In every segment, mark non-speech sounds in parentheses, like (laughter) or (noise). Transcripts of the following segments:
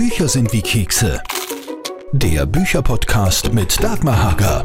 Bücher sind wie Kekse. Der Bücherpodcast mit Dagmar Hager.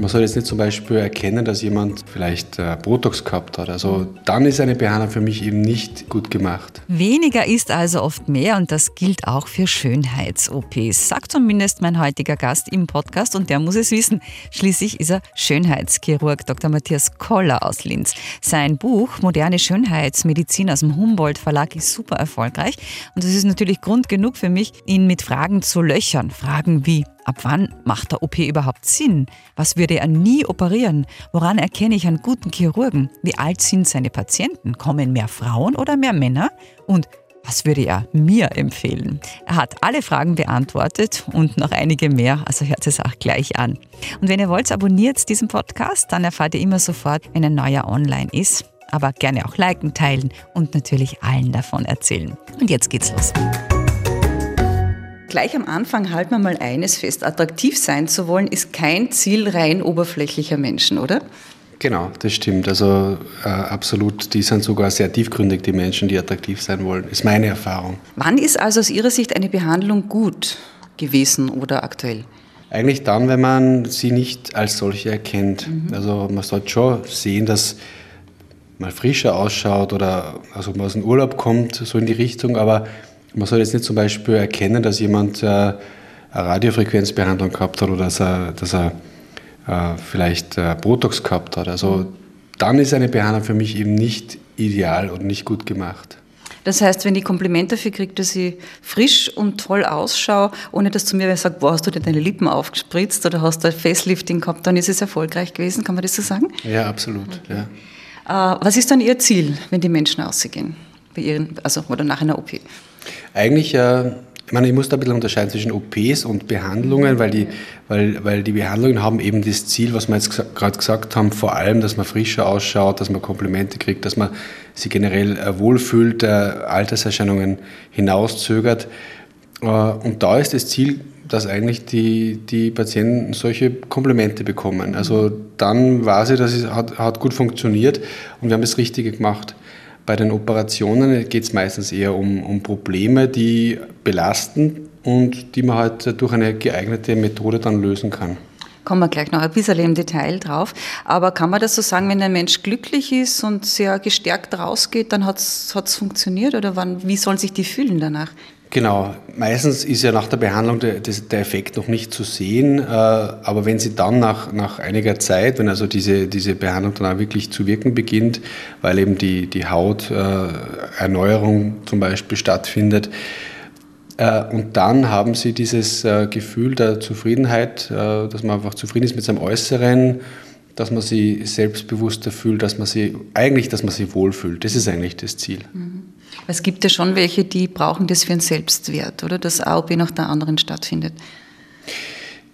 Man soll jetzt nicht zum Beispiel erkennen, dass jemand vielleicht äh, Botox gehabt hat. Also dann ist eine Behandlung für mich eben nicht gut gemacht. Weniger ist also oft mehr und das gilt auch für Schönheits-OPs, sagt zumindest mein heutiger Gast im Podcast und der muss es wissen. Schließlich ist er Schönheitschirurg Dr. Matthias Koller aus Linz. Sein Buch Moderne Schönheitsmedizin aus dem Humboldt Verlag ist super erfolgreich und das ist natürlich Grund genug für mich, ihn mit Fragen zu löchern. Fragen wie, Ab wann macht der OP überhaupt Sinn? Was würde er nie operieren? Woran erkenne ich einen guten Chirurgen? Wie alt sind seine Patienten? Kommen mehr Frauen oder mehr Männer? Und was würde er mir empfehlen? Er hat alle Fragen beantwortet und noch einige mehr, also hört es auch gleich an. Und wenn ihr wollt, abonniert diesen Podcast, dann erfahrt ihr immer sofort, wenn ein neuer online ist. Aber gerne auch liken, teilen und natürlich allen davon erzählen. Und jetzt geht's los. Gleich am Anfang halten wir mal eines fest. Attraktiv sein zu wollen, ist kein Ziel rein oberflächlicher Menschen, oder? Genau, das stimmt. Also äh, absolut, die sind sogar sehr tiefgründig, die Menschen, die attraktiv sein wollen. Ist meine Erfahrung. Wann ist also aus Ihrer Sicht eine Behandlung gut gewesen oder aktuell? Eigentlich dann, wenn man sie nicht als solche erkennt. Mhm. Also man sollte schon sehen, dass mal frischer ausschaut oder also man aus dem Urlaub kommt, so in die Richtung, aber man soll jetzt nicht zum Beispiel erkennen, dass jemand äh, eine Radiofrequenzbehandlung gehabt hat oder dass er, dass er äh, vielleicht äh, Botox gehabt hat. Also dann ist eine Behandlung für mich eben nicht ideal und nicht gut gemacht. Das heißt, wenn ich Komplimente dafür kriege, dass ich frisch und toll ausschaue, ohne dass zu mir wer sagt, boah, hast du dir deine Lippen aufgespritzt oder hast du ein Facelifting gehabt, dann ist es erfolgreich gewesen. Kann man das so sagen? Ja, absolut. Okay. Ja. Was ist dann Ihr Ziel, wenn die Menschen ausgehen? Bei ihren, also, oder nach einer OP? Eigentlich, äh, ich meine, ich muss da ein bisschen unterscheiden zwischen OPs und Behandlungen, weil die, weil, weil die Behandlungen haben eben das Ziel, was wir jetzt gerade gesagt haben, vor allem, dass man frischer ausschaut, dass man Komplimente kriegt, dass man sich generell äh, wohlfühlt, äh, Alterserscheinungen hinauszögert. Äh, und da ist das Ziel, dass eigentlich die, die Patienten solche Komplimente bekommen. Also dann weiß ich, dass es hat, hat gut funktioniert und wir haben das Richtige gemacht. Bei den Operationen geht es meistens eher um, um Probleme, die belasten und die man halt durch eine geeignete Methode dann lösen kann. Kommen wir gleich noch ein bisschen im Detail drauf. Aber kann man das so sagen, wenn ein Mensch glücklich ist und sehr gestärkt rausgeht, dann hat es funktioniert? Oder wann, wie sollen sich die fühlen danach? Genau, meistens ist ja nach der Behandlung der, der Effekt noch nicht zu sehen, äh, aber wenn sie dann nach, nach einiger Zeit, wenn also diese, diese Behandlung dann auch wirklich zu wirken beginnt, weil eben die, die Hauterneuerung zum Beispiel stattfindet, äh, und dann haben sie dieses äh, Gefühl der Zufriedenheit, dass man einfach zufrieden ist mit seinem Äußeren, dass man sich selbstbewusster fühlt, dass man sie eigentlich, dass man sich wohlfühlt. Das ist eigentlich das Ziel. Mhm. Es gibt ja schon welche, die brauchen das für einen Selbstwert, oder? Dass AOP nach der anderen stattfindet.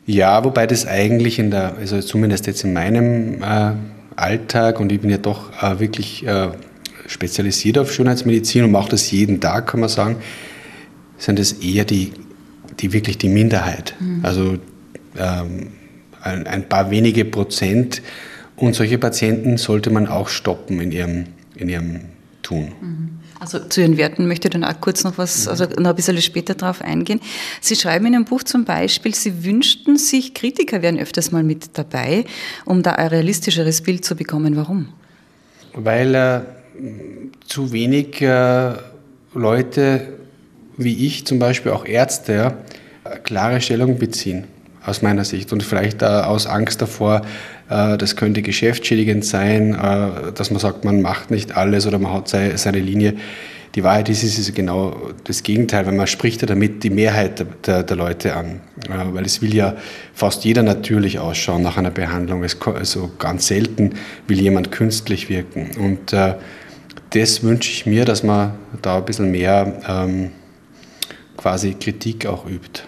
Ja, wobei das eigentlich in der, also zumindest jetzt in meinem äh, Alltag und ich bin ja doch äh, wirklich äh, spezialisiert auf Schönheitsmedizin und mache das jeden Tag, kann man sagen, sind es eher die, die wirklich die Minderheit. Mhm. Also ähm, ein, ein, paar wenige Prozent und solche Patienten sollte man auch stoppen in ihrem, in ihrem Tun. Mhm. Also zu Ihren Werten möchte ich dann auch kurz noch was, mhm. also noch ein bisschen später darauf eingehen. Sie schreiben in Ihrem Buch zum Beispiel, Sie wünschten sich, Kritiker wären öfters mal mit dabei, um da ein realistischeres Bild zu bekommen. Warum? Weil äh, zu wenig äh, Leute wie ich, zum Beispiel auch Ärzte, klare Stellung beziehen, aus meiner Sicht. Und vielleicht äh, aus Angst davor, äh, das könnte geschäftsschädigend sein, äh, dass man sagt, man macht nicht alles oder man hat seine Linie. Die Wahrheit ist, es ist genau das Gegenteil, weil man spricht ja damit die Mehrheit der, der, Leute an. Weil es will ja fast jeder natürlich ausschauen nach einer Behandlung. Es, also ganz selten will jemand künstlich wirken. Und äh, das wünsche ich mir, dass man da ein bisschen mehr ähm, quasi Kritik auch übt.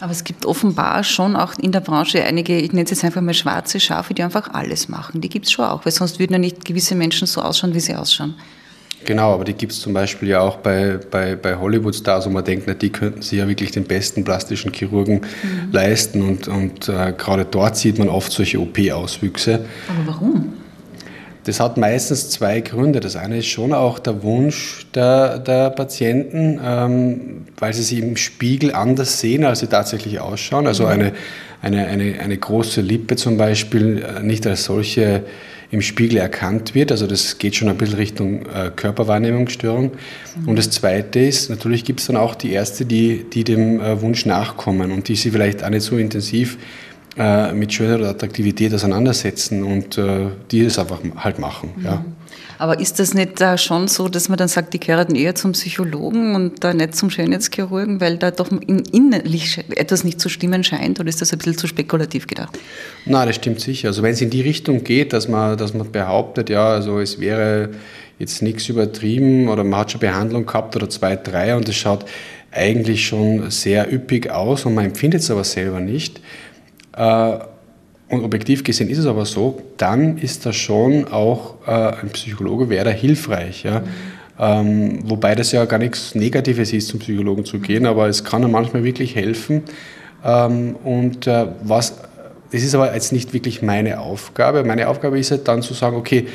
Aber es gibt offenbar schon auch in der Branche einige, ich nenne es jetzt einfach mal schwarze Schafe, die einfach alles machen. Die gibt es schon auch, weil sonst würden ja nicht gewisse Menschen so ausschauen, wie sie ausschauen. Genau, aber die gibt es zum Beispiel ja auch bei, bei, bei Hollywood-Stars, wo man denkt, na, die könnten sich ja wirklich den besten plastischen Chirurgen mhm. leisten. Und, und äh, gerade dort sieht man oft solche OP-Auswüchse. Aber warum? Das hat meistens zwei Gründe. Das eine ist schon auch der Wunsch der, der Patienten, ähm, weil sie sich im Spiegel anders sehen, als sie tatsächlich ausschauen. Also mhm. eine, eine, eine, eine große Lippe zum Beispiel äh, nicht als solche im Spiegel erkannt wird. Also das geht schon ein bisschen Richtung äh, Körperwahrnehmungsstörung. Mhm. Und das Zweite ist, natürlich gibt es dann auch die Ärzte, die, die dem äh, Wunsch nachkommen und die sie vielleicht auch nicht so intensiv äh, mit Schönheit oder Attraktivität auseinandersetzen und äh, die es einfach halt machen. Mhm. Ja. Aber ist das nicht da schon so, dass man dann sagt, die gehören eher zum Psychologen und da nicht zum Schönheitschirurgen, weil da doch innerlich etwas nicht zu stimmen scheint? Oder ist das ein bisschen zu spekulativ gedacht? Nein, das stimmt sicher. Also wenn es in die Richtung geht, dass man, dass man behauptet, ja, also es wäre jetzt nichts übertrieben oder man hat schon Behandlung gehabt oder zwei, drei und es schaut eigentlich schon sehr üppig aus und man empfindet es aber selber nicht, äh, und objektiv gesehen ist es aber so, dann ist da schon auch äh, ein Psychologe wäre da hilfreich. Ja? Mhm. Wobei das ja gar nichts Negatives ist, zum Psychologen zu gehen, aber es kann ja manchmal wirklich helfen. Ähm, und äh, was, das ist aber jetzt nicht wirklich meine Aufgabe. Meine Aufgabe ist halt dann zu sagen, okay,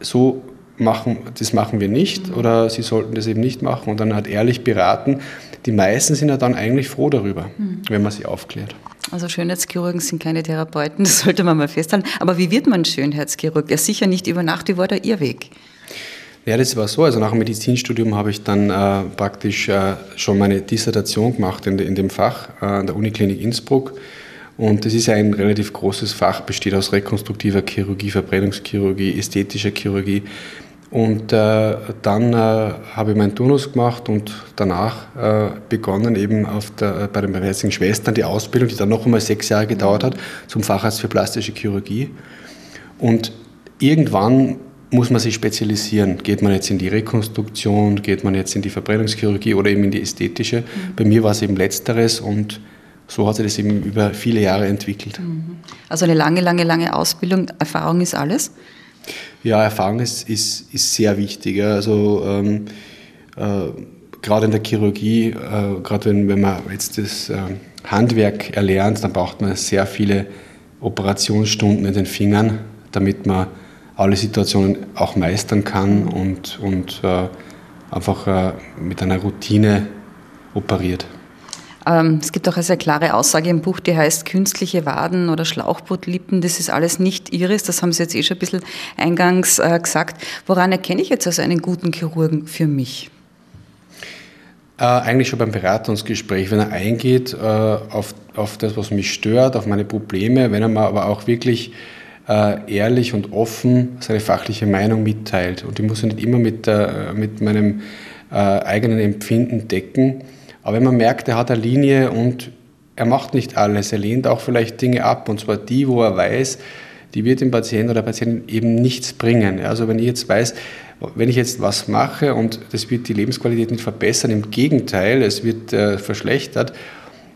so machen, das machen wir nicht oder Sie sollten das eben nicht machen und dann halt ehrlich beraten. Die meisten sind ja dann eigentlich froh darüber, mhm. wenn man sie aufklärt. Also Schönheitschirurgen sind keine Therapeuten, (laughs) das sollte man mal festhalten. Aber wie wird man Schönheitschirurg? Ja, sicher nicht über Nacht. Wie war da Ihr Weg? Ja, das war so. Also nach dem Medizinstudium habe ich dann äh, praktisch äh, schon meine Dissertation gemacht in, de, in dem Fach äh, an der Uniklinik Innsbruck. Und das ist ja ein relativ großes Fach, besteht aus rekonstruktiver Chirurgie, Verbrennungschirurgie, ästhetischer Chirurgie. Und äh, dann äh, habe ich meinen Turnus gemacht und danach äh, begonnen eben auf der, bei den Barmherzigen Schwestern die Ausbildung, die dann noch einmal sechs Jahre gedauert hat, zum Facharzt für plastische Chirurgie. Und irgendwann muss man sich spezialisieren. Geht man jetzt in die Rekonstruktion, geht man jetzt in die Verbrennungschirurgie oder eben in die ästhetische? Mhm. Bei mir war es eben letzteres und so hat sich das eben über viele Jahre entwickelt. Mhm. Also eine lange, lange, lange Ausbildung, Erfahrung ist alles? Ja, Erfahrung ist, ist, ist sehr wichtig. Also ähm, äh, gerade in der Chirurgie, äh, gerade wenn, wenn man jetzt das äh, Handwerk erlernt, dann braucht man sehr viele Operationsstunden in den Fingern, damit man alle Situationen auch meistern kann und, und äh, einfach äh, mit einer Routine operiert. Ähm, es gibt auch eine sehr klare Aussage im Buch, die heißt, künstliche Waden oder Schlauchbootlippen, das ist alles nicht ihres. Das haben Sie jetzt eh schon ein bisschen eingangs äh, gesagt. Woran erkenne ich jetzt also einen guten Chirurgen für mich? Äh, eigentlich schon beim Beratungsgespräch, wenn er eingeht äh, auf, auf das, was mich stört, auf meine Probleme, wenn er mir aber auch wirklich äh, ehrlich und offen seine fachliche Meinung mitteilt. Und die muss er nicht immer mit, äh, mit meinem äh, eigenen Empfinden decken aber wenn man merkt, er hat eine Linie und er macht nicht alles, er lehnt auch vielleicht Dinge ab, und zwar die, wo er weiß, die wird dem Patienten oder der Patientin eben nichts bringen. Also wenn ich jetzt weiß, wenn ich jetzt was mache und das wird die Lebensqualität nicht verbessern, im Gegenteil, es wird äh, verschlechtert,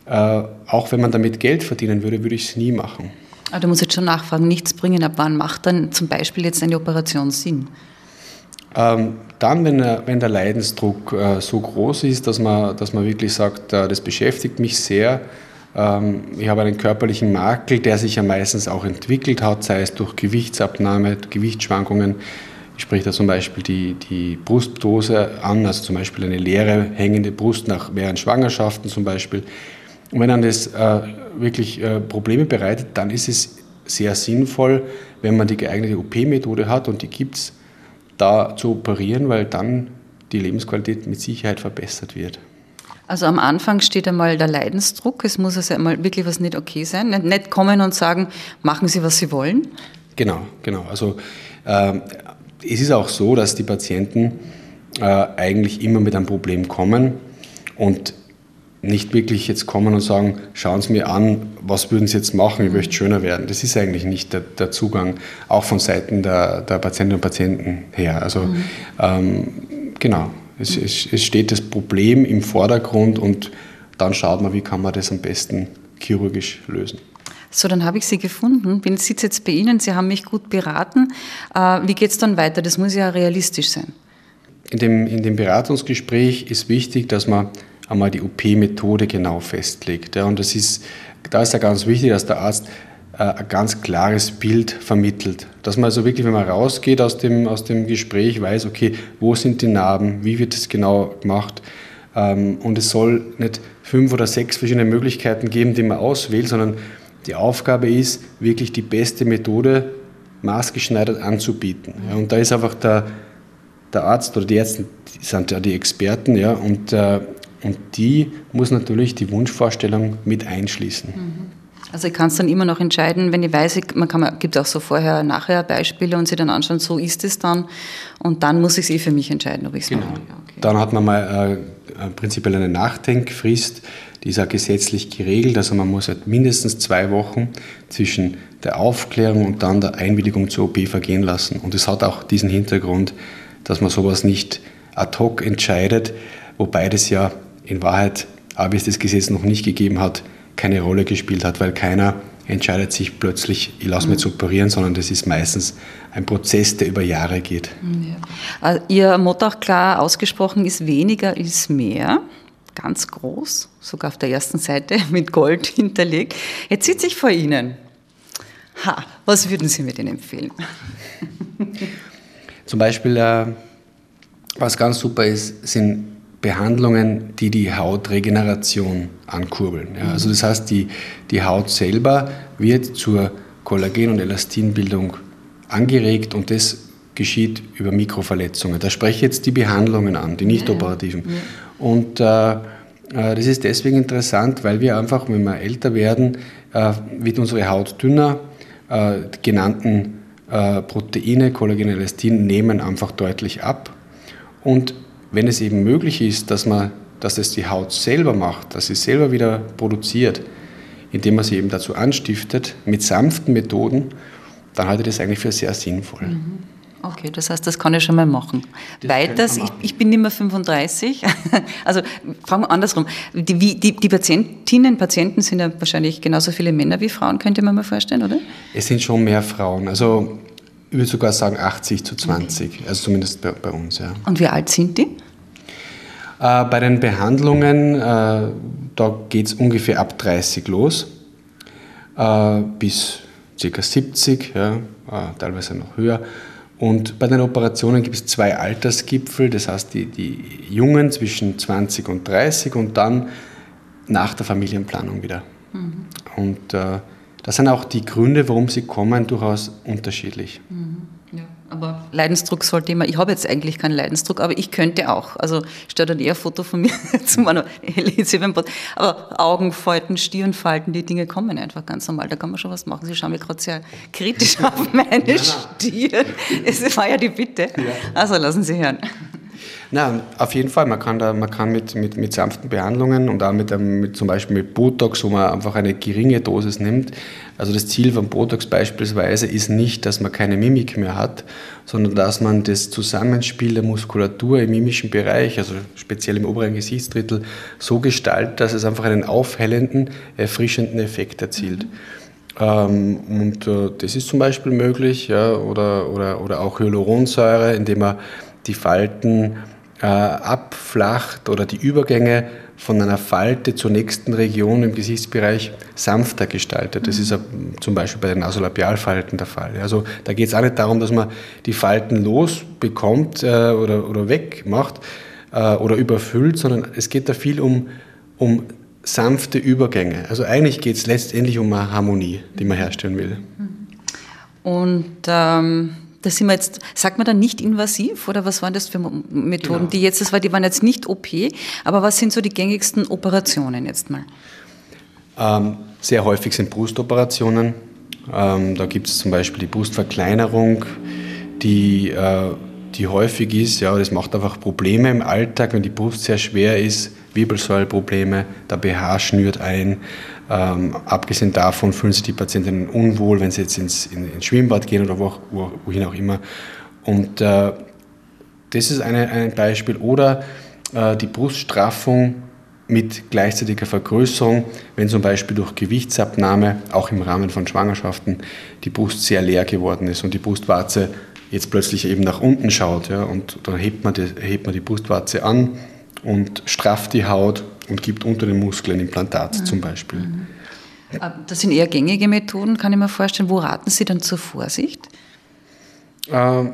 äh, auch wenn man damit Geld verdienen würde, würde ich es nie machen. Aber du musst jetzt schon nachfragen, nichts bringen, ab wann macht dann zum Beispiel jetzt eine Operation Sinn? Ähm, dann, wenn, wenn der Leidensdruck äh, so groß ist, dass man, dass man wirklich sagt, äh, das beschäftigt mich sehr, ähm, ich habe einen körperlichen Makel, der sich ja meistens auch entwickelt hat, sei es durch Gewichtsabnahme, Gewichtsschwankungen. Ich spreche da zum Beispiel die, die Brustdose an, also zum Beispiel eine leere hängende Brust nach mehreren Schwangerschaften zum Beispiel. Und wenn dann das äh, wirklich äh, Probleme bereitet, dann ist es sehr sinnvoll, wenn man die geeignete OP-Methode hat und die gibt es, da zu operieren, weil dann die Lebensqualität mit Sicherheit verbessert wird. Also am Anfang steht einmal der Leidensdruck. Es muss also einmal wirklich was nicht okay sein. Nicht kommen und sagen, machen Sie, was Sie wollen. Genau, genau. Also äh, es ist auch so, dass die Patienten äh, eigentlich immer mit einem Problem kommen und nicht wirklich jetzt kommen und sagen, schauen Sie mir an, was würden Sie jetzt machen, ich möchte schöner werden. Das ist eigentlich nicht der, der Zugang, auch von Seiten der, der, Patientinnen und Patienten her. Also mhm. ähm, genau, es, es, es steht das Problem im Vordergrund und dann schaut man, wie kann man das am besten chirurgisch lösen. So, dann habe ich Sie gefunden. Ich sitze jetzt bei Ihnen, Sie haben mich gut beraten. Äh, wie geht es dann weiter? Das muss ja realistisch sein. In dem, in dem Beratungsgespräch ist wichtig, dass man einmal die OP-Methode genau festlegt. Ja, und das ist, da ist ja ganz wichtig, dass der Arzt äh, ein ganz klares Bild vermittelt. Dass man also wirklich, wenn man rausgeht aus dem, aus dem Gespräch, weiß, okay, wo sind die Narben, wie wird es genau gemacht. Ähm, und es soll nicht fünf oder sechs verschiedene Möglichkeiten geben, die man auswählt, sondern die Aufgabe ist, wirklich die beste Methode maßgeschneidert anzubieten. Ja, und da ist einfach der, der Arzt oder die Ärzte, die sind ja die Experten, ja, und, äh, und die muss natürlich die Wunschvorstellung mit einschließen. Mhm. Also ich kann es dann immer noch entscheiden, wenn ich weiß, man kann, gibt auch so vorher-nachher Beispiele und sie dann anschauen, so ist es dann und dann muss ich es eh für mich entscheiden, ob ich es genau. mache. Okay. Dann hat man mal äh, prinzipiell eine Nachdenkfrist, die ist auch gesetzlich geregelt, also man muss halt mindestens zwei Wochen zwischen der Aufklärung und dann der Einwilligung zur OP vergehen lassen. Und es hat auch diesen Hintergrund, dass man sowas nicht ad hoc entscheidet, wobei das ja in Wahrheit, aber es das Gesetz noch nicht gegeben hat, keine Rolle gespielt hat, weil keiner entscheidet sich plötzlich, ich lasse mich mhm. operieren, sondern das ist meistens ein Prozess, der über Jahre geht. Ja. Äh, Ihr Motto auch klar ausgesprochen ist, weniger ist mehr. Ganz groß, sogar auf der ersten Seite (laughs) mit Gold hinterlegt. Jetzt sitze ich vor Ihnen. Ha, was würden Sie mir denn empfehlen? Zum Beispiel, äh, was ganz super ist, sind Behandlungen, die die Hautregeneration ankurbeln. Ja, also das heißt, die, die Haut selber wird zur Kollagen- und Elastinbildung angeregt und das geschieht über Mikroverletzungen. Da spreche ich jetzt die Behandlungen an, die nicht operativen. Und äh, äh, das ist deswegen interessant, weil wir einfach, wenn wir älter werden, äh, wird unsere Haut dünner. Äh, die genannten äh, Proteine, Kollagen, Elastin, nehmen einfach deutlich ab. Und wenn es eben möglich ist, dass, man, dass es die Haut selber macht, dass sie selber wieder produziert, indem man sie eben dazu anstiftet, mit sanften Methoden, dann halte ich das eigentlich für sehr sinnvoll. Mhm. Okay, das heißt, das kann ich schon mal machen. Das Weiters, ich, ich, bin nicht mehr 35, (laughs) also fragen wir andersrum. Die, die, die Patientinnen, Patienten sind ja wahrscheinlich genauso viele Männer wie Frauen, könnte man mal vorstellen, oder? Es sind schon mehr Frauen. Also ich würde sogar sagen 80 zu 20, okay. also zumindest bei, bei, uns. Ja. Und wie alt sind die? Äh, bei den Behandlungen, äh, da geht es ungefähr ab 30 los äh, bis ca. 70, ja, äh, teilweise noch höher. Und bei den Operationen gibt es zwei Altersgipfel, das heißt die, die Jungen zwischen 20 und 30 und dann nach der Familienplanung wieder. Mhm. Und äh, da sind auch die Gründe, warum sie kommen, durchaus unterschiedlich. Mhm. Aber Leidensdruck sollte immer, ich habe jetzt eigentlich keinen Leidensdruck, aber ich könnte auch. Also ich stelle dann eher ein Foto von mir (laughs) zu meiner. Aber Augenfalten, Stirnfalten, die Dinge kommen einfach ganz normal. Da kann man schon was machen. Sie schauen mich gerade sehr kritisch (laughs) auf meine ja, Stirn. Es war ja die Bitte. Ja. Also lassen Sie hören. Na, auf jeden Fall. Man kann, da, man kann mit, mit, mit sanften Behandlungen und auch mit, mit, zum Beispiel mit Botox, wo man einfach eine geringe Dosis nimmt. Also das Ziel von Botox beispielsweise ist nicht, dass man keine Mimik mehr hat, sondern dass man das Zusammenspiel der Muskulatur im mimischen Bereich, also speziell im oberen Gesichtsdrittel, so gestaltet, dass es einfach einen aufhellenden, erfrischenden Effekt erzielt. Mhm. Ähm, und äh, das ist zum Beispiel möglich, ja, oder, oder, oder auch Hyaluronsäure, indem man die Falten äh, abflacht oder die Übergänge von einer Falte zur nächsten Region im Gesichtsbereich sanfter gestaltet. Das ist zum Beispiel bei den Nasolabialfalten der Fall. Also da geht es auch nicht darum, dass man die Falten losbekommt äh, oder, oder wegmacht äh, oder überfüllt, sondern es geht da viel um, um sanfte Übergänge. Also eigentlich geht es letztendlich um eine Harmonie, die man herstellen will. Und ähm da sind wir jetzt, sagt man dann nicht invasiv oder was waren das für Methoden, genau. die jetzt, das war, die waren jetzt nicht OP, aber was sind so die gängigsten Operationen jetzt mal? Ähm, sehr häufig sind Brustoperationen. Ähm, da gibt es zum Beispiel die Brustverkleinerung, die, äh, die häufig ist. Ja, das macht einfach Probleme im Alltag, wenn die Brust sehr schwer ist, Wirbelsäuleprobleme, der BH schnürt ein. Ähm, abgesehen davon fühlen sich die Patientinnen unwohl, wenn sie jetzt ins, in, ins Schwimmbad gehen oder wo, wo, wohin auch immer. Und äh, das ist eine, ein Beispiel. Oder äh, die Bruststraffung mit gleichzeitiger Vergrößerung, wenn zum Beispiel durch Gewichtsabnahme, auch im Rahmen von Schwangerschaften, die Brust sehr leer geworden ist und die Brustwarze jetzt plötzlich eben nach unten schaut. Ja, und dann hebt man, die, hebt man die Brustwarze an und strafft die Haut und gibt unter den Muskeln Implantat mhm. zum Beispiel. Mhm. Das sind eher gängige Methoden, kann ich mir vorstellen. Wo raten Sie dann zur Vorsicht? Ähm,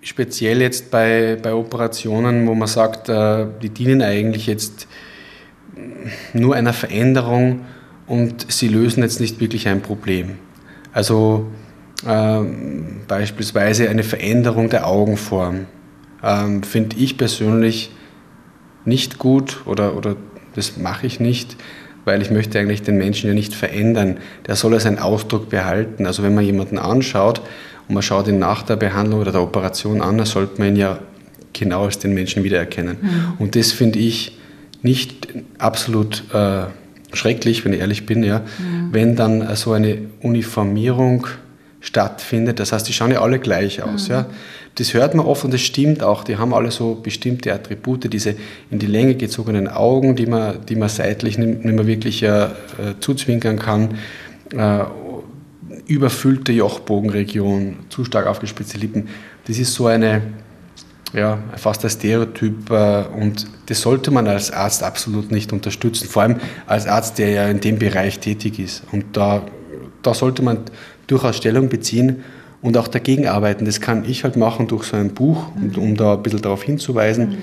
speziell jetzt bei, bei Operationen, wo man sagt, äh, die dienen eigentlich jetzt nur einer Veränderung und sie lösen jetzt nicht wirklich ein Problem. Also ähm, beispielsweise eine Veränderung der Augenform ähm, finde ich persönlich nicht gut oder, oder das mache ich nicht, weil ich möchte eigentlich den Menschen ja nicht verändern. Der soll ja seinen Ausdruck behalten. Also wenn man jemanden anschaut und man schaut ihn nach der Behandlung oder der Operation an, dann sollte man ihn ja genau als den Menschen wiedererkennen. Mhm. Und das finde ich nicht absolut äh, schrecklich, wenn ich ehrlich bin, ja, mhm. wenn dann so eine Uniformierung stattfindet. Das heißt, die schauen ja alle gleich aus. Mhm. Ja. Das hört man oft und das stimmt auch. Die haben alle so bestimmte Attribute, diese in die Länge gezogenen Augen, die man, die man seitlich nicht mehr wirklich äh, zuzwinkern kann. Äh, überfüllte Jochbogenregion, zu stark aufgespitzte Lippen. Das ist so eine, ja, fast ein Stereotyp äh, und das sollte man als Arzt absolut nicht unterstützen. Vor allem als Arzt, der ja in dem Bereich tätig ist. Und da, da sollte man durchaus Stellung beziehen und auch dagegen arbeiten. Das kann ich halt machen durch so ein Buch, mhm. um da ein bisschen darauf hinzuweisen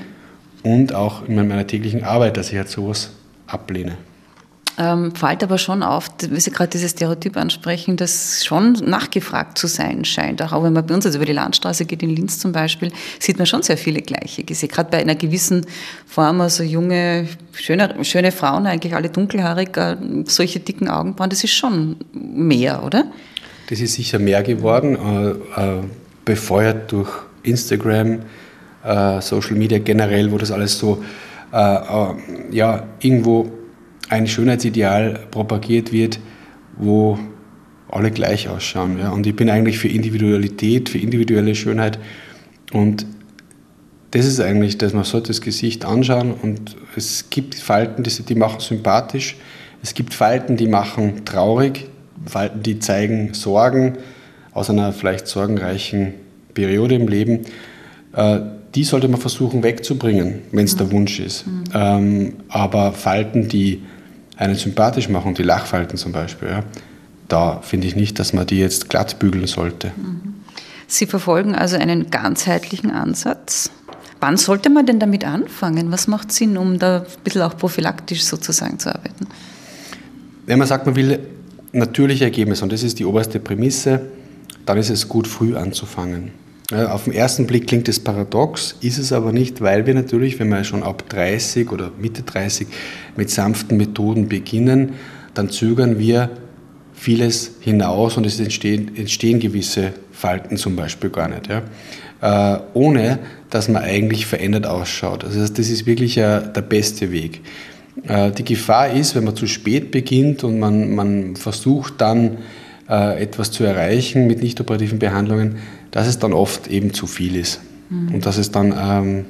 mhm. und auch in meiner täglichen Arbeit, dass ich halt sowas ablehne. Ähm, fällt aber schon auf, wie Sie gerade dieses Stereotyp ansprechen, dass schon nachgefragt zu sein scheint. Auch wenn man bei uns also über die Landstraße geht, in Linz zum Beispiel, sieht man schon sehr viele gleiche Gesichter. Gerade bei einer gewissen Form, also junge, schöne, schöne Frauen, eigentlich alle dunkelhaarig, äh, solche dicken Augenbrauen, das ist schon mehr, oder? Das ist sicher mehr geworden, äh, äh, befeuert durch Instagram, äh, Social Media generell, wo das alles so ja, irgendwo ein Schönheitsideal propagiert wird, wo alle gleich ausschauen. Ja. Und ich bin eigentlich für Individualität, für individuelle Schönheit. Und das ist eigentlich, dass man sollte das Gesicht anschauen und es gibt Falten, die, die machen sympathisch, es gibt Falten, die machen traurig, Falten, die zeigen Sorgen aus einer vielleicht sorgenreichen Periode im Leben, äh, die sollte man versuchen wegzubringen, wenn es mhm. der Wunsch ist. Mhm. Ähm, aber Falten, die einen sympathisch machen, die Lachfalten zum Beispiel, ja, da finde ich nicht, dass man die jetzt glatt bügeln sollte. Mhm. Sie verfolgen also einen ganzheitlichen Ansatz. Wann sollte man denn damit anfangen? Was macht Sinn, um da ein bisschen auch prophylaktisch sozusagen zu arbeiten? Wenn man sagt, man will natürliche Ergebnisse, und das ist die oberste Prämisse, dann ist es gut, früh anzufangen. Auf den ersten Blick klingt es paradox, ist es aber nicht, weil wir natürlich, wenn wir schon ab 30 oder Mitte 30 mit sanften Methoden beginnen, dann zögern wir vieles hinaus und es entstehen, entstehen gewisse Falten zum Beispiel gar nicht. Ja? Äh, ohne dass man eigentlich verändert ausschaut. Also das ist wirklich äh, der beste Weg. Äh, die Gefahr ist, wenn man zu spät beginnt und man, man versucht dann äh, etwas zu erreichen mit nicht operativen Behandlungen, dass es dann oft eben zu viel ist mhm. und dass es dann ähm,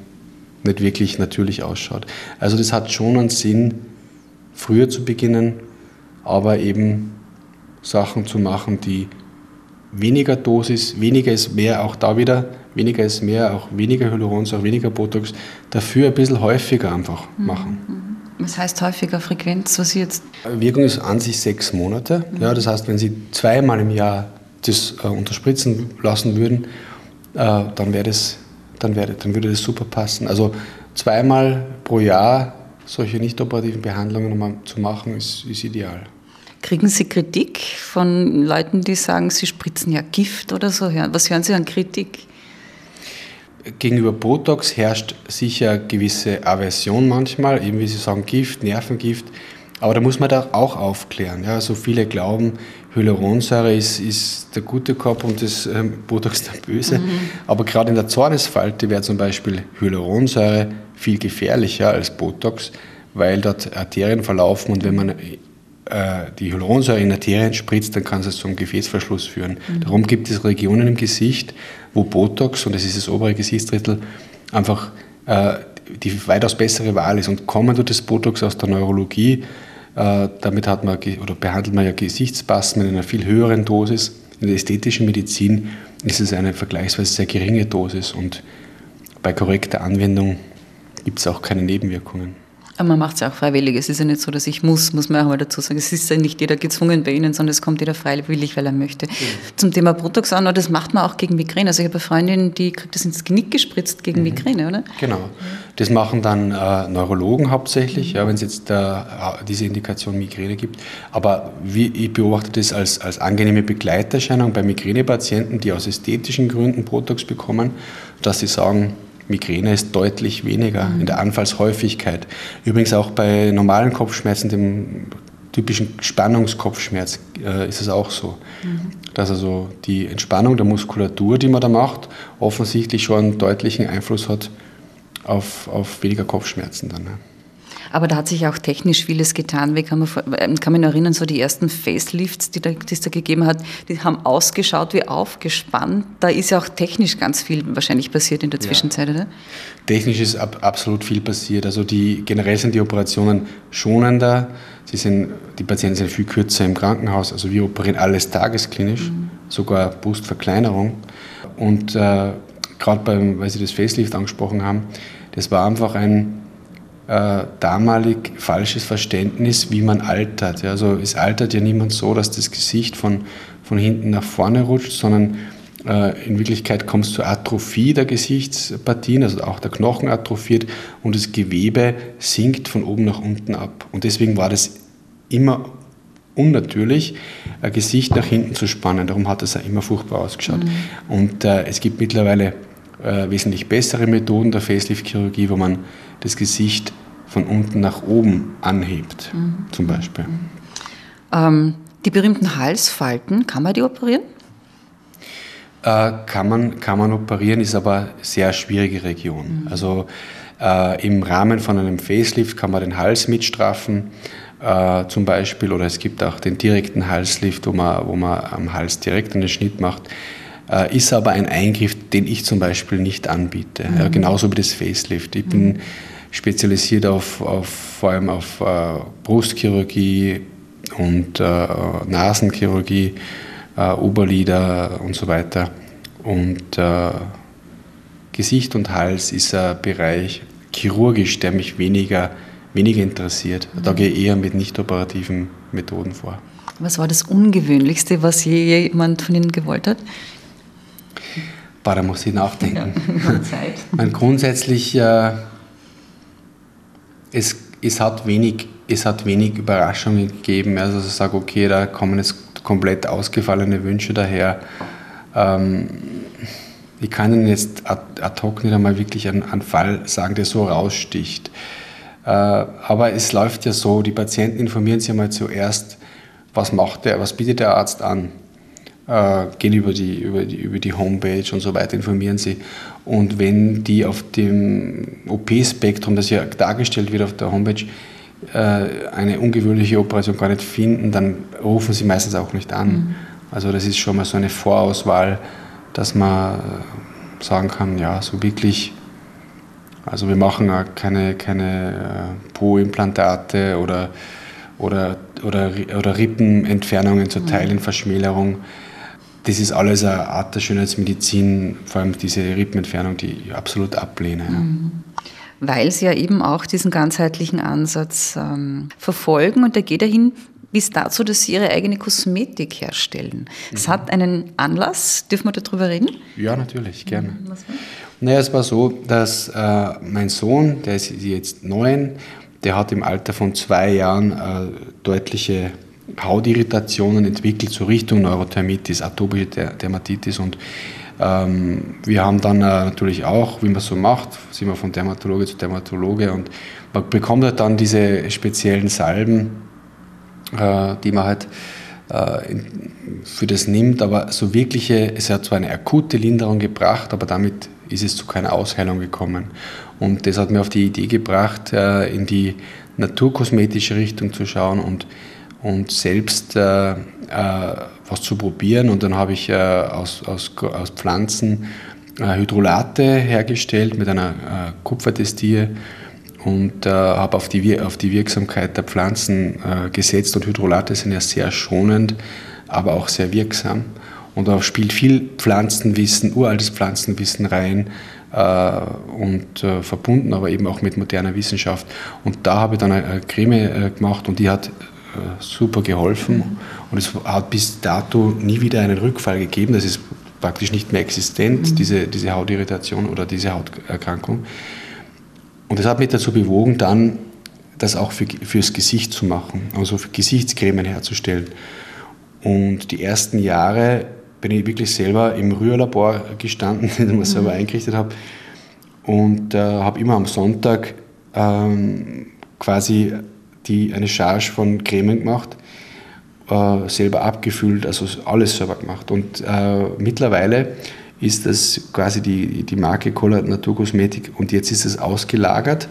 nicht wirklich natürlich ausschaut. Also das hat schon einen Sinn, früher zu beginnen, aber eben Sachen zu machen, die weniger Dosis, weniger ist mehr, auch da wieder, weniger ist mehr, auch weniger Hyaluronsäure, weniger Botox, dafür ein bisschen häufiger einfach mhm. machen. Mhm. Was heißt häufiger Frequenz, was Sie jetzt? Wirkung ist an sich sechs Monate. Mhm. Ja, das heißt, wenn Sie zweimal im Jahr das äh, unterspritzen lassen würden, äh, dann, wäre das, dann, wäre, dann würde das super passen. Also zweimal pro Jahr solche nicht operativen Behandlungen zu machen, ist, ist ideal. Kriegen Sie Kritik von Leuten, die sagen, Sie spritzen ja Gift oder so? Was hören Sie an Kritik? Gegenüber Botox herrscht sicher gewisse Aversion manchmal, eben wie Sie sagen, Gift, Nervengift. Aber da muss man da auch aufklären. Ja, also viele glauben, Hyaluronsäure ist, ist der gute Kopf und das ähm, Botox der böse. Mhm. Aber gerade in der Zornesfalte wäre zum Beispiel Hyaluronsäure viel gefährlicher als Botox, weil dort Arterien verlaufen und wenn man äh, die Hyaluronsäure in Arterien spritzt, dann kann es zum Gefäßverschluss führen. Mhm. Darum gibt es Regionen im Gesicht, wo Botox, und das ist das obere Gesichtsdrittel, einfach äh, die weitaus bessere Wahl ist. Und kommen du das Botox aus der Neurologie, äh, damit hat man, oder behandelt man ja Gesichtspassen in einer viel höheren Dosis. In der ästhetischen Medizin ist es eine vergleichsweise sehr geringe Dosis und bei korrekter Anwendung gibt es auch keine Nebenwirkungen. Man macht es ja auch freiwillig. Es ist ja nicht so, dass ich muss, muss man auch mal dazu sagen. Es ist ja nicht jeder gezwungen bei Ihnen, sondern es kommt jeder freiwillig, weil er möchte. Mhm. Zum Thema Botox auch noch, das macht man auch gegen Migräne. Also ich habe eine Freundin, die kriegt das ins Knick gespritzt gegen mhm. Migräne, oder? Genau. Das machen dann äh, Neurologen hauptsächlich, mhm. ja, wenn es jetzt äh, diese Indikation Migräne gibt. Aber wie, ich beobachte das als, als angenehme Begleiterscheinung bei Migränepatienten, die aus ästhetischen Gründen Botox bekommen, dass sie sagen, Migräne ist deutlich weniger in der Anfallshäufigkeit. Übrigens auch bei normalen Kopfschmerzen, dem typischen Spannungskopfschmerz, äh, ist es auch so. Dass also die Entspannung der Muskulatur, die man da macht, offensichtlich schon einen deutlichen Einfluss hat auf, auf weniger Kopfschmerzen dann. Ne? Aber da hat sich auch technisch vieles getan. Wie kann man, ähm, man erinnern, so die ersten Facelifts, die, da, die es da gegeben hat, die haben ausgeschaut wie aufgespannt. Da ist ja auch technisch ganz viel wahrscheinlich passiert in der Zwischenzeit, ja. oder? Technisch ist ab, absolut viel passiert. Also die, generell sind die Operationen schonender. Sie sind, die Patienten sind viel kürzer im Krankenhaus. Also wir operieren alles tagesklinisch, mhm. sogar Brustverkleinerung. Und äh, gerade beim, weil Sie das Facelift angesprochen haben, das war einfach ein äh, damalig falsches Verständnis, wie man altert. Ja, also es altert ja niemand so, dass das Gesicht von, von hinten nach vorne rutscht, sondern äh, in Wirklichkeit kommt es zur Atrophie der Gesichtspartien, also auch der Knochen atrophiert und das Gewebe sinkt von oben nach unten ab. Und deswegen war das immer unnatürlich, ein Gesicht nach hinten zu spannen. Darum hat es auch immer furchtbar ausgeschaut. Mhm. Und äh, es gibt mittlerweile äh, wesentlich bessere Methoden der Facelift-Chirurgie, wo man das Gesicht von unten nach oben anhebt, mhm. zum Beispiel. Mhm. Ähm, die berühmten Halsfalten, kann man die operieren? Äh, kann, man, kann man operieren, ist aber eine sehr schwierige Region. Mhm. Also äh, im Rahmen von einem Facelift kann man den Hals mitstraffen, äh, zum Beispiel, oder es gibt auch den direkten Halslift, wo man, wo man am Hals direkt einen Schnitt macht. Äh, ist aber ein Eingriff, den ich zum Beispiel nicht anbiete. Mhm. Genauso wie das Facelift. Ich bin mhm spezialisiert auf, auf vor allem auf äh, Brustchirurgie und äh, Nasenchirurgie, äh, Oberlider und so weiter. Und äh, Gesicht und Hals ist ein Bereich chirurgisch, der mich weniger, weniger interessiert. Da gehe ich eher mit nicht operativen Methoden vor. Was war das Ungewöhnlichste, was je jemand von Ihnen gewollt hat? da muss ich nachdenken. Ja, (laughs) Zeit. grundsätzlich äh, es, es, hat wenig, es hat wenig Überraschungen gegeben. Also ich sage, okay, da kommen jetzt komplett ausgefallene Wünsche daher. Ähm, ich kann Ihnen jetzt ad, hoc nicht einmal wirklich einen, einen Fall sagen, der so raussticht. Äh, aber es läuft ja so, die Patienten informieren sich einmal zuerst, was macht der, was bietet der Arzt an gehen über die, über, die, über die Homepage und so weiter, informieren sie. Und wenn die auf dem OP-Spektrum, das ja dargestellt wird auf der Homepage, äh, eine ungewöhnliche Operation gar nicht finden, dann rufen sie meistens auch nicht an. Mhm. Also das ist schon mal so eine Vorauswahl, dass man äh, sagen kann, ja, so wirklich, also wir machen keine, keine äh, Po-Implantate oder, oder, oder, oder Rippenentfernungen zur mhm. Das ist alles eine Art der Schönheitsmedizin, vor allem diese Rippenentfernung, die ich absolut ablehne. Mhm. Weil Sie ja eben auch diesen ganzheitlichen Ansatz ähm, verfolgen und da geht er hin bis dazu, dass Sie Ihre eigene Kosmetik herstellen. Es mhm. hat einen Anlass, dürfen wir darüber reden? Ja, natürlich, gerne. Mhm, was naja, es war so, dass äh, mein Sohn, der ist jetzt neun, der hat im Alter von zwei Jahren äh, deutliche Hautirritationen entwickelt, so Richtung Neurothermitis, atopische Dermatitis. Und ähm, wir haben dann äh, natürlich auch, wie man so macht, sind wir von Dermatologe zu Dermatologe und man bekommt halt dann diese speziellen Salben, äh, die man halt äh, für das nimmt, aber so wirkliche, es hat zwar eine akute Linderung gebracht, aber damit ist es zu keiner Ausheilung gekommen. Und das hat mir auf die Idee gebracht, äh, in die naturkosmetische Richtung zu schauen und und selbst äh, äh, was zu probieren. Und dann habe ich äh, aus, aus, aus Pflanzen äh, Hydrolate hergestellt mit einer äh, Kupferdestie und äh, habe auf die, auf die Wirksamkeit der Pflanzen gesetzt. Und Hydrolate sind ja sehr schonend, aber auch sehr wirksam. Und da spielt viel Pflanzenwissen, uraltes Pflanzenwissen rein, und äh, verbunden, aber eben auch mit moderner Wissenschaft. Und da habe ich dann eine Creme äh, gemacht und die hat super geholfen. Mhm. Und es hat bis dato nie wieder einen Rückfall gegeben. Das ist praktisch nicht mehr existent, mhm. diese, diese Hautirritation oder diese Hauterkrankung. Und das hat mich dazu bewogen, dann das auch für, fürs Gesicht zu machen, also für Gesichtscremen herzustellen. Und die ersten Jahre bin ich wirklich selber im Rührlabor gestanden, (laughs) den ich mir selber mhm. eingerichtet habe. Und äh, habe immer am Sonntag ähm, quasi die, eine Charge von Cremen gemacht, äh, selber abgefüllt, also alles selber gemacht. Und äh, mittlerweile ist das quasi die, die Marke Color Naturkosmetik und jetzt ist es ausgelagert.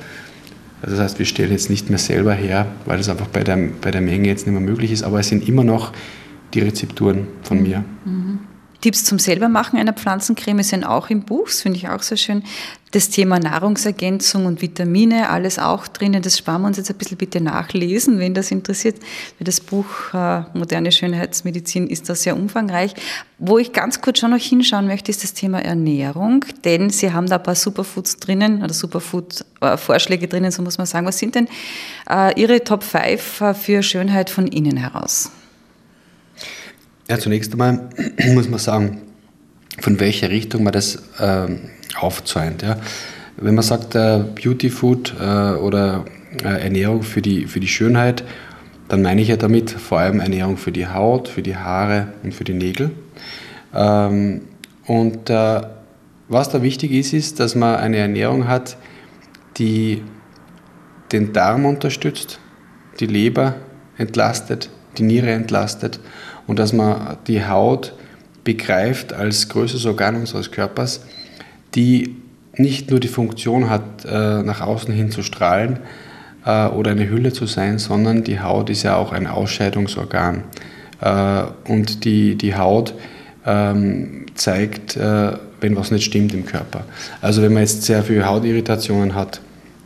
Also das heißt, wir stellen jetzt nicht mehr selber her, weil das einfach bei der, bei der Menge jetzt nicht mehr möglich ist, aber es sind immer noch die Rezepturen von mir. Mhm. Tipps zum Selbermachen einer Pflanzencreme sind auch im Buch, das finde ich auch sehr schön. Das Thema Nahrungsergänzung und Vitamine, alles auch drinnen. Das sparen wir uns jetzt ein bisschen bitte nachlesen, wenn das interessiert. Das Buch äh, Moderne Schönheitsmedizin ist da sehr umfangreich. Wo ich ganz kurz schon noch hinschauen möchte, ist das Thema Ernährung. Denn Sie haben da ein paar Superfoods drinnen oder Superfood-Vorschläge drinnen, so muss man sagen. Was sind denn äh, Ihre Top 5 äh, für Schönheit von innen heraus? Ja, zunächst einmal (clears throat) muss man sagen, von welcher Richtung man das äh, aufzäunt. Ja. Wenn man sagt äh, Beauty Food äh, oder äh, Ernährung für die, für die Schönheit, dann meine ich ja damit vor allem Ernährung für die Haut, für die Haare und für die Nägel. Ähm, und äh, was da wichtig ist, ist, dass man eine Ernährung hat, die den Darm unterstützt, die Leber entlastet, die Niere entlastet und dass man die Haut begreift als größtes Organ unseres Körpers, die nicht nur die Funktion hat, äh, nach außen hin zu strahlen äh, oder eine Hülle zu sein, sondern die Haut ist ja auch ein Ausscheidungsorgan. Äh, und die, die Haut ähm, zeigt, wenn was nicht stimmt im Körper. Also wenn man jetzt sehr viele Hautirritationen hat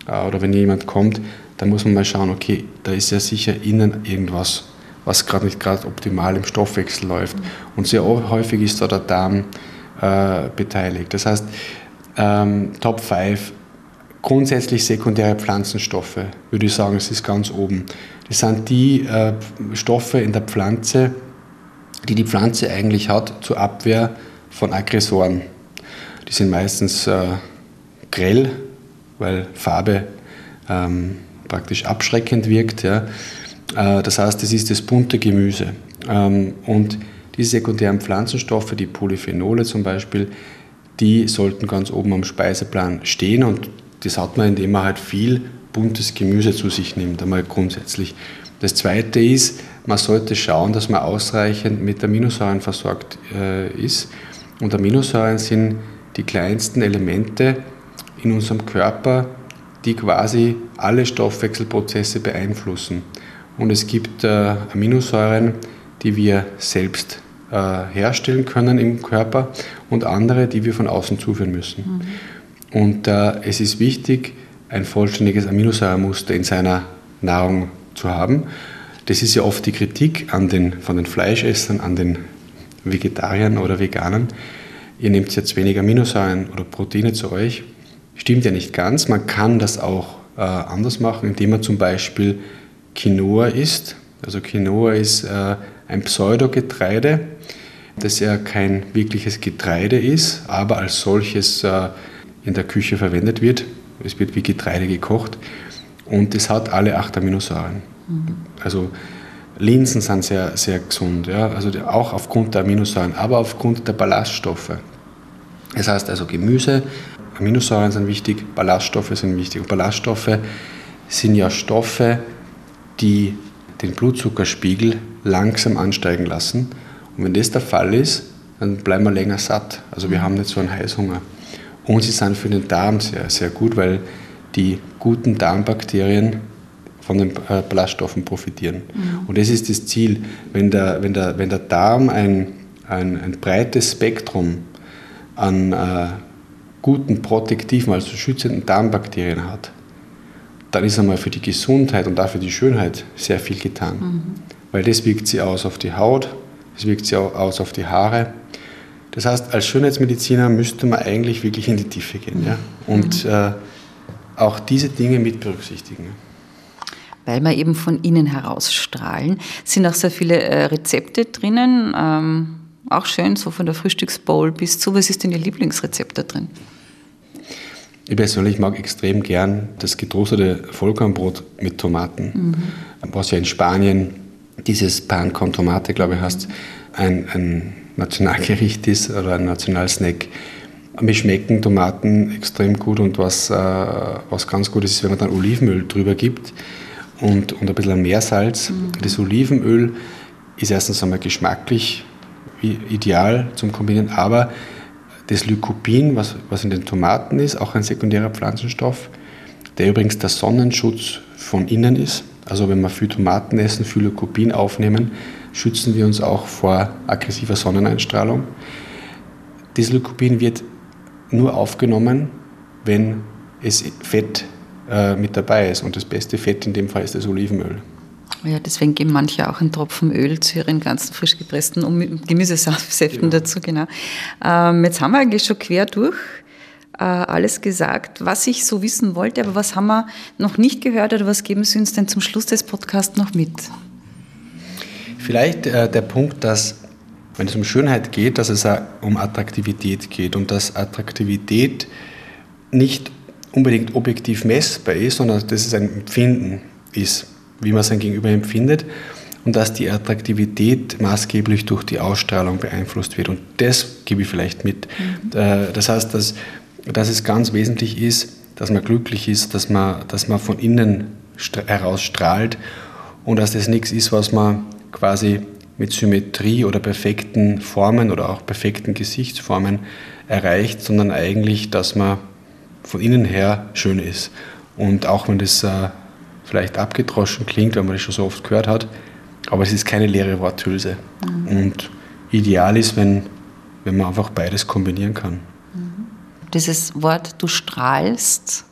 oder wenn jemand kommt, dann muss man mal schauen, okay, da ist ja sicher innen irgendwas was gerade nicht gerade optimal im Stoffwechsel läuft. Und sehr häufig ist da der Darm äh, beteiligt. Das heißt, ähm, Top 5, grundsätzlich sekundäre Pflanzenstoffe, würde ich sagen, es ist ganz oben. Das sind die äh, Stoffe in der Pflanze, die die Pflanze eigentlich hat zur Abwehr von Aggressoren. Die sind meistens äh, grell, weil Farbe ähm, praktisch abschreckend wirkt. Ja. Äh, das heißt, es ist das bunte Gemüse. Ähm, und diese sekundären Pflanzenstoffe, die Polyphenole zum Beispiel, die sollten ganz oben am Speiseplan stehen und das hat man, indem man halt viel buntes Gemüse zu sich nimmt, einmal grundsätzlich. Das zweite ist, man sollte schauen, dass man ausreichend mit Aminosäuren versorgt äh, ist. Und Aminosäuren sind die kleinsten Elemente in unserem Körper, die quasi alle Stoffwechselprozesse beeinflussen. Und es gibt äh, Aminosäuren, die wir selbst äh, herstellen können im Körper und andere, die wir von außen zuführen müssen. Mhm. Und äh, es ist wichtig, ein vollständiges Aminosäuremuster in seiner Nahrung zu haben. Das ist ja oft die Kritik an den, von den Fleischessern, an den Vegetariern oder Veganern. Ihr nehmt jetzt weniger Aminosäuren oder Proteine zu euch. Stimmt ja nicht ganz. Man kann das auch äh, anders machen, indem man zum Beispiel Quinoa ist. Also Quinoa ist äh, ein Pseudogetreide, das ja kein wirkliches Getreide ist, aber als solches äh, in der Küche verwendet wird. Es wird wie Getreide gekocht und es hat alle acht Aminosäuren. Mhm. Also Linsen sind sehr, sehr gesund, ja? also auch aufgrund der Aminosäuren, aber aufgrund der Ballaststoffe. Das heißt also Gemüse, Aminosäuren sind wichtig, Ballaststoffe sind wichtig. Und Ballaststoffe sind ja Stoffe, die den Blutzuckerspiegel langsam ansteigen lassen. Und wenn das der Fall ist, dann bleiben wir länger satt. Also wir haben nicht so einen Heißhunger. Und sie sind für den Darm sehr, sehr gut, weil die guten Darmbakterien von den äh, Ballaststoffen profitieren. Mhm. Und das ist das Ziel. Wenn der, wenn der, wenn der Darm ein, ein, ein breites Spektrum an äh, guten, protektiven, also schützenden Darmbakterien hat, dann ist einmal für die Gesundheit und auch für die Schönheit sehr viel getan. Mhm. Weil das wirkt sie aus auf die Haut, das wirkt sie aus auf die Haare, Das heißt, als Schönheitsmediziner müsste man eigentlich wirklich in die Tiefe gehen ja? und mhm. äh, auch diese Dinge mit berücksichtigen. Weil wir eben von innen heraus strahlen, sind auch sehr viele äh, Rezepte drinnen. Ähm, auch schön, so von der Frühstücksbowl bis zu. Was ist denn Ihr Lieblingsrezept da drin? Ich persönlich mag extrem gern das getrocknete Vollkornbrot mit Tomaten, mhm. was ja in Spanien dieses Pan con Tomate, glaube ich, heißt, ein, ein Nationalgericht ist oder ein Nationalsnack. Mir schmecken Tomaten extrem gut und was, äh, was ganz gut ist, ist, wenn man dann Olivenöl drüber gibt und, und ein bisschen Meersalz. Mhm. Das Olivenöl ist erstens einmal geschmacklich ideal zum Kombinieren, aber das Lycopin, was, was in den Tomaten ist, auch ein sekundärer Pflanzenstoff, der übrigens der Sonnenschutz von innen ist. Also wenn wir viel Tomaten essen, viel Lycopin aufnehmen, schützen wir uns auch vor aggressiver Sonneneinstrahlung. Das Lycopin wird nur aufgenommen, wenn es Fett äh, mit dabei ist. Und das beste Fett in dem Fall ist das Olivenöl. Ja, deswegen geben manche auch einen Tropfen Öl zu ihren ganzen frisch gepressten Gemüsesäften genau. dazu, genau. Ähm, jetzt haben wir eigentlich schon quer durch äh, alles gesagt, was ich so wissen wollte, aber was haben wir noch nicht gehört oder was geben Sie uns denn zum Schluss des Podcasts noch mit? Vielleicht äh, der Punkt, dass wenn es um Schönheit geht, dass es auch um Attraktivität geht und dass Attraktivität nicht unbedingt objektiv messbar ist, sondern dass es ein Empfinden ist wie man sein Gegenüber empfindet und dass die Attraktivität maßgeblich durch die Ausstrahlung beeinflusst wird. Und das gebe ich vielleicht mit. Mhm. Äh, das heißt, dass, dass es ganz wesentlich ist, dass man glücklich ist, dass man, dass man von innen heraus strahlt und dass das nichts ist, was man quasi mit Symmetrie oder perfekten Formen oder auch perfekten Gesichtsformen erreicht, sondern eigentlich, dass man von innen her schön ist. Und auch wenn das äh, vielleicht abgedroschen klingt, wenn man das schon so oft gehört hat, aber es ist keine leere Worthülse. Mhm. Und ideal ist, wenn, wenn man einfach beides kombinieren kann. Mhm. Dieses Wort, du strahlst,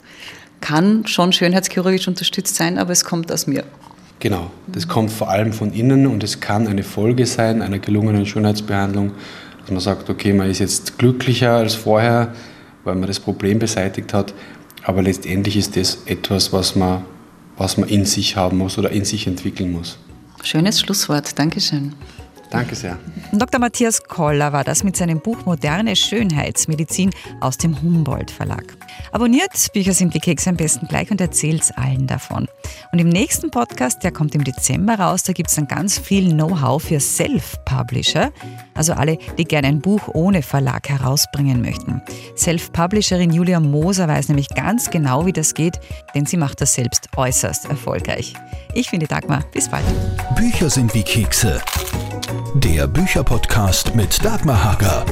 kann schon schönheitschirurgisch unterstützt sein, aber es kommt aus mir. Genau, das kommt vor allem von innen und es kann eine Folge sein einer gelungenen Schönheitsbehandlung, dass man sagt, okay, man ist jetzt glücklicher als vorher, weil man das Problem beseitigt hat, aber letztendlich ist das etwas, was man was man in sich haben muss oder in sich entwickeln muss. Schönes Schlusswort. Dankeschön. Danke sehr. Dr. Matthias Koller war das mit seinem Buch Moderne Schönheitsmedizin aus dem Humboldt Verlag. Abonniert Bücher sind wie Keks am besten gleich und erzählt allen davon. Und im nächsten Podcast, der kommt im Dezember raus, da gibt es dann ganz viel Know-how für Self-Publisher, also alle, die gerne ein Buch ohne Verlag herausbringen möchten. Self-Publisherin Julia Moser weiß nämlich ganz genau, wie das geht, denn sie macht das selbst äußerst erfolgreich. Ich finde Dagmar, bis bald. Bücher sind wie Kekse. Der Bücherpodcast mit Dagmar Hager.